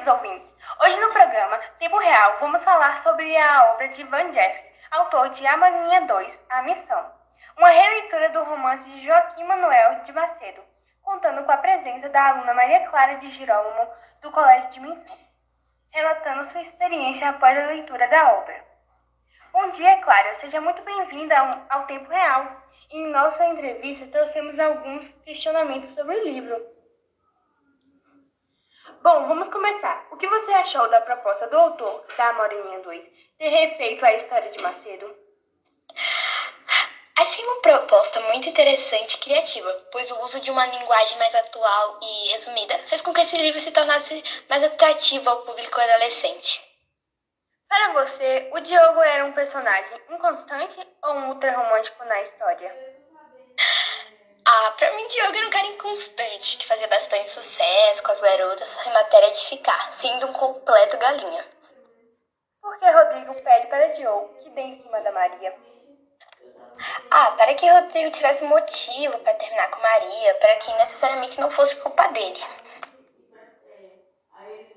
queridos ouvintes. Hoje no programa Tempo Real vamos falar sobre a obra de Van Jeff, autor de A Maninha 2, A Missão. Uma releitura do romance de Joaquim Manuel de Macedo, contando com a presença da aluna Maria Clara de Girolamo, do Colégio de Missão, relatando sua experiência após a leitura da obra. Bom dia, Clara. Seja muito bem-vinda ao Tempo Real. Em nossa entrevista, trouxemos alguns questionamentos sobre o livro. Bom, vamos começar. O que você achou da proposta do autor da Moreninha 2 ter refeito a história de Macedo? Achei uma proposta muito interessante e criativa, pois o uso de uma linguagem mais atual e resumida fez com que esse livro se tornasse mais atrativo ao público adolescente. Para você, o Diogo era um personagem inconstante ou um ultra romântico na história? Ah, pra mim, Diogo era um cara inconstante, que fazia bastante sucesso com as garotas em matéria de ficar, sendo um completo galinha. Por que Rodrigo pede para Diogo que dê em cima da Maria? Ah, para que Rodrigo tivesse motivo para terminar com Maria, para que necessariamente não fosse culpa dele.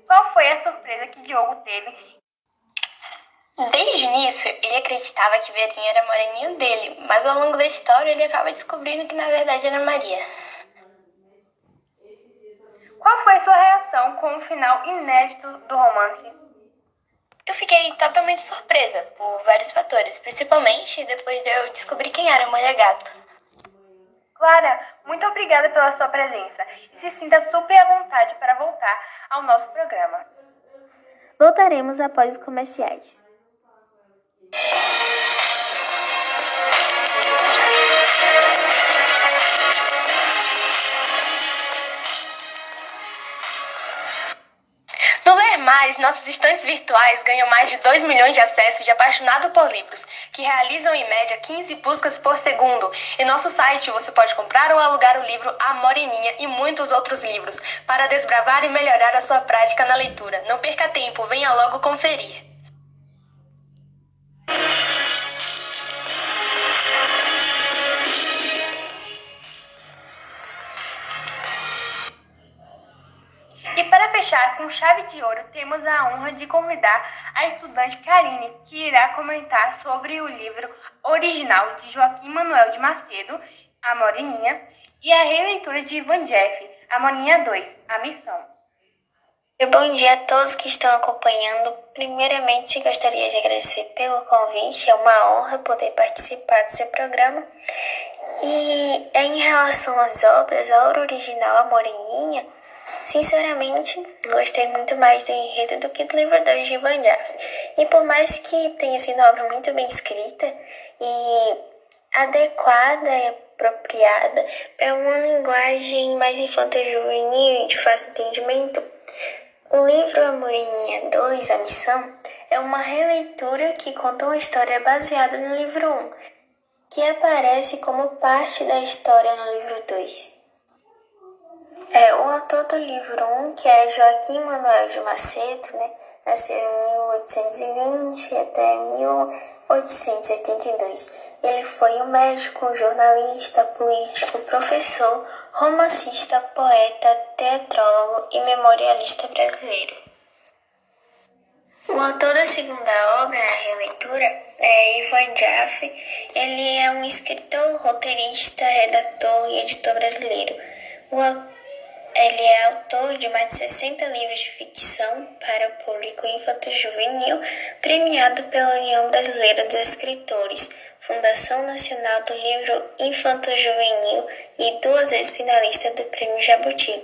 Qual foi a surpresa que Diogo teve Desde o início, ele acreditava que Verinha era moreninho dele, mas ao longo da história ele acaba descobrindo que na verdade era Maria. Qual foi sua reação com o final inédito do romance? Eu fiquei totalmente surpresa por vários fatores, principalmente depois de eu descobrir quem era a Mulher Gato. Clara, muito obrigada pela sua presença e se sinta super à vontade para voltar ao nosso programa. Voltaremos após os comerciais. Mais, nossos estantes virtuais ganham mais de 2 milhões de acessos de apaixonado por livros, que realizam em média 15 buscas por segundo. Em nosso site você pode comprar ou alugar o livro A Moreninha e muitos outros livros, para desbravar e melhorar a sua prática na leitura. Não perca tempo, venha logo conferir. Fechar com chave de ouro, temos a honra de convidar a estudante Karine, que irá comentar sobre o livro original de Joaquim Manuel de Macedo, A Moreninha, e a releitura de Ivan Jeff, A Moreninha 2, A Missão. Bom dia a todos que estão acompanhando. Primeiramente, gostaria de agradecer pelo convite. É uma honra poder participar do seu programa. E em relação às obras, a obra original, A Moreninha, Sinceramente, gostei muito mais do enredo do que do livro 2 de Van E por mais que tenha sido uma obra muito bem escrita e adequada e apropriada para uma linguagem mais infanto-juvenil e de fácil entendimento, o livro A Moreninha 2, A Missão, é uma releitura que conta uma história baseada no livro 1, que aparece como parte da história no livro 2. É, o autor do livro 1, um, que é Joaquim Manuel de Macedo, né, nasceu em 1820 até 1882. Ele foi um médico, jornalista, político, professor, romancista, poeta, teatrólogo e memorialista brasileiro. O autor da segunda obra, a releitura, é Ivan Jaffe. Ele é um escritor, roteirista, redator e editor brasileiro. O ele é autor de mais de 60 livros de ficção para o público infanto-juvenil, premiado pela União Brasileira dos Escritores, Fundação Nacional do Livro Infanto-Juvenil e duas vezes finalista do Prêmio Jabuti.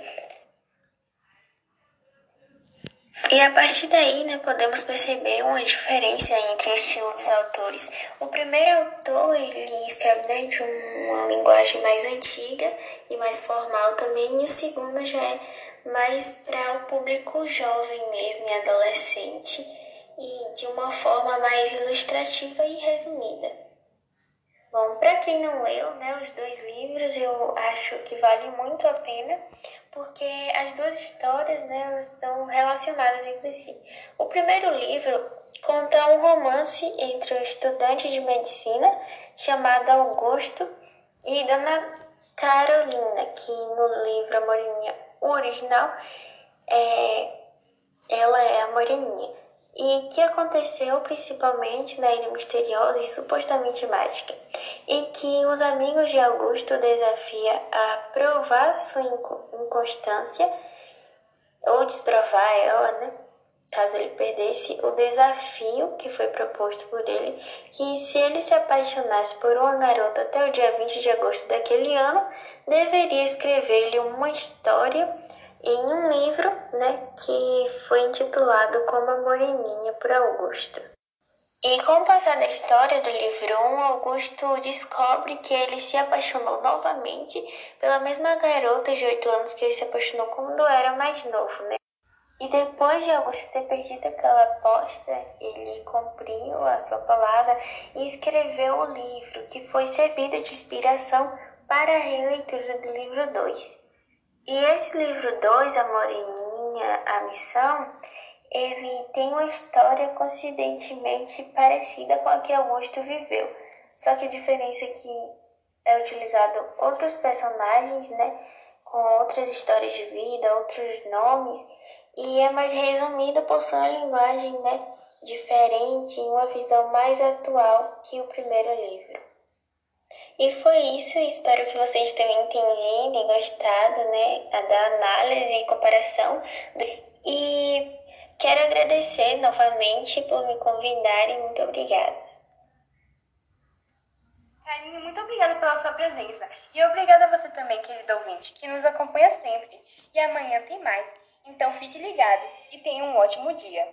E a partir daí, né, podemos perceber uma diferença entre os estilos dos autores. O primeiro autor, ele escreve né, de uma linguagem mais antiga e mais formal também, e o segundo já é mais para o público jovem mesmo e adolescente, e de uma forma mais ilustrativa e resumida. Bom, para quem não leu né, os dois livros, eu acho que vale muito a pena, porque as duas histórias né, estão relacionadas entre si. O primeiro livro conta um romance entre um estudante de medicina chamado Augusto e Dona Carolina, que no livro A Morinha original é, é Moreninha, e que aconteceu principalmente na Ilha Misteriosa e supostamente mágica, em que os amigos de Augusto desafia a provar sua inconstância ou desprovar ela, né? Caso ele perdesse o desafio que foi proposto por ele, que se ele se apaixonasse por uma garota até o dia 20 de agosto daquele ano, deveria escrever-lhe uma história em um livro, né, que foi intitulado Como a Moreninha por Augusto. E com o passar da história do livro 1, Augusto descobre que ele se apaixonou novamente pela mesma garota de 8 anos que ele se apaixonou quando era mais novo, né? E depois de Augusto ter perdido aquela aposta, ele cumpriu a sua palavra e escreveu o livro, que foi servido de inspiração para a releitura do livro 2. E esse livro 2, A Moreninha, A Missão, ele tem uma história coincidentemente parecida com a que Augusto viveu. Só que a diferença é que é utilizado outros personagens, né, com outras histórias de vida, outros nomes, e é mais resumido por sua linguagem, né, diferente e uma visão mais atual que o primeiro livro. E foi isso, espero que vocês tenham entendido e gostado, né, da análise e comparação. E quero agradecer novamente por me convidarem, muito obrigada. Karine, muito obrigada pela sua presença. E obrigada a você também, querido ouvinte, que nos acompanha sempre. E amanhã tem mais. Então fique ligado e tenha um ótimo dia.